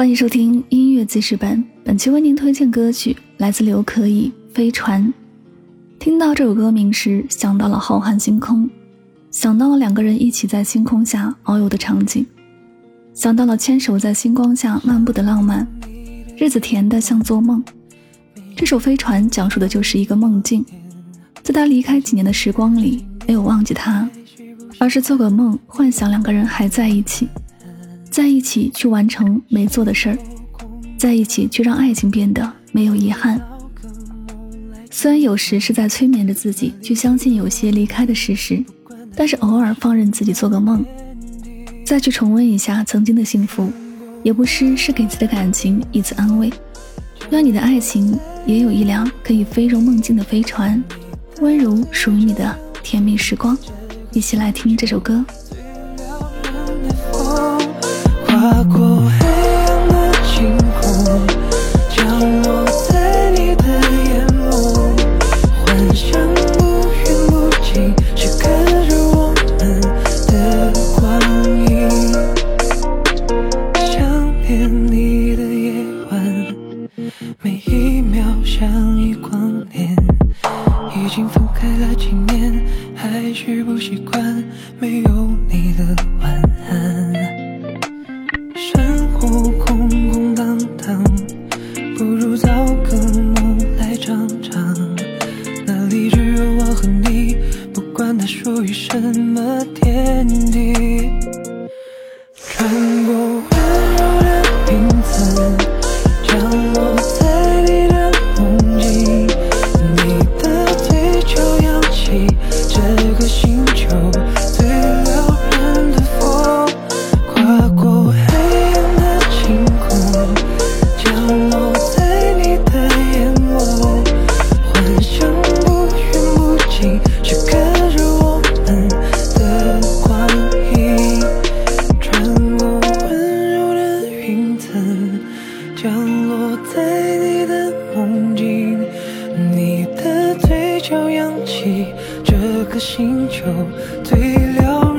欢迎收听音乐记事本，本期为您推荐歌曲来自刘可以《飞船》。听到这首歌名时，想到了浩瀚星空，想到了两个人一起在星空下遨游的场景，想到了牵手在星光下漫步的浪漫，日子甜的像做梦。这首《飞船》讲述的就是一个梦境，在他离开几年的时光里，没有忘记他，而是做个梦，幻想两个人还在一起。在一起去完成没做的事儿，在一起去让爱情变得没有遗憾。虽然有时是在催眠着自己去相信有些离开的事实，但是偶尔放任自己做个梦，再去重温一下曾经的幸福，也不失是给自己的感情一次安慰。愿你的爱情也有一辆可以飞入梦境的飞船，温柔属于你的甜蜜时光。一起来听这首歌。了几年，还是不习惯没有你的晚安。生活空空荡荡，不如早个梦来尝尝。那里只有我和你，不管它属于什么天地。穿过。朝阳起这个星球最辽